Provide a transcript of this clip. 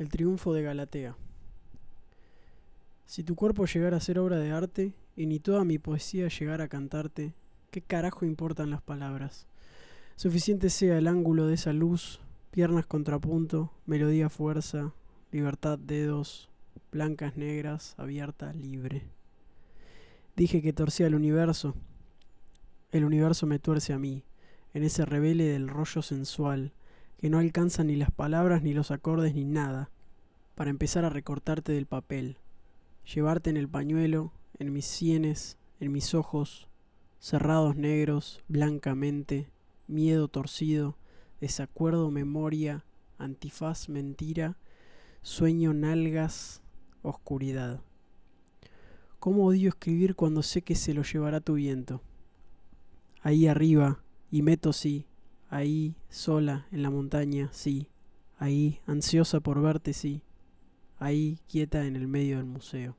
El triunfo de Galatea. Si tu cuerpo llegara a ser obra de arte y ni toda mi poesía llegara a cantarte, ¿qué carajo importan las palabras? Suficiente sea el ángulo de esa luz, piernas contrapunto, melodía fuerza, libertad dedos, blancas negras, abierta, libre. Dije que torcía el universo, el universo me tuerce a mí, en ese revele del rollo sensual, que no alcanza ni las palabras, ni los acordes, ni nada, para empezar a recortarte del papel, llevarte en el pañuelo, en mis sienes, en mis ojos, cerrados negros, blancamente, miedo torcido, desacuerdo memoria, antifaz mentira, sueño nalgas, oscuridad. ¿Cómo odio escribir cuando sé que se lo llevará tu viento? Ahí arriba, y meto sí, Ahí, sola, en la montaña, sí. Ahí, ansiosa por verte, sí. Ahí, quieta en el medio del museo.